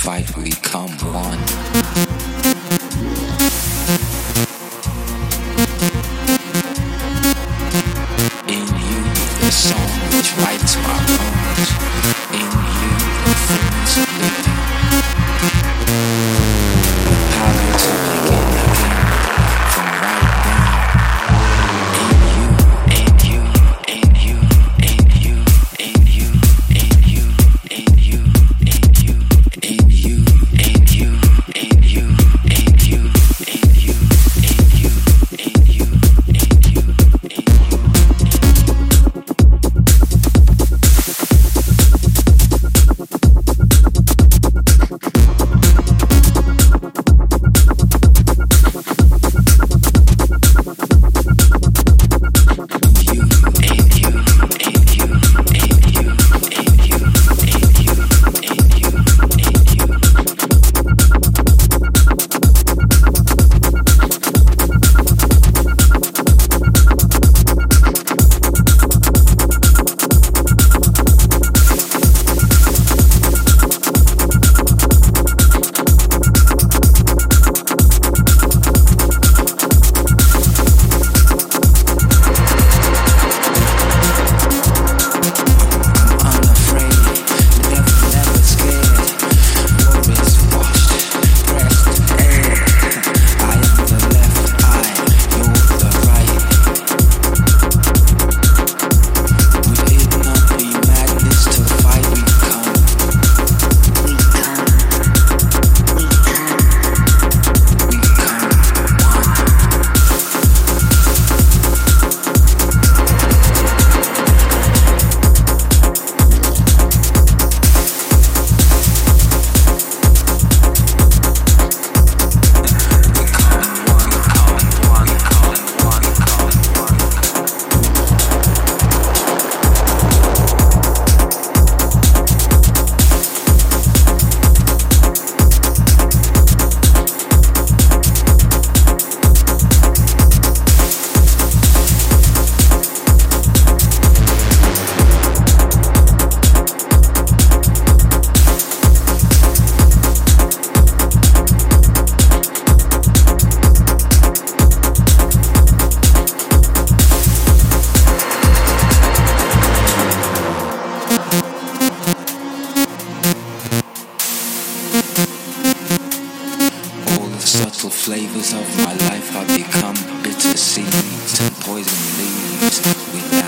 fight, we become one. Subtle flavors of my life have become bitter seeds and poison leaves. We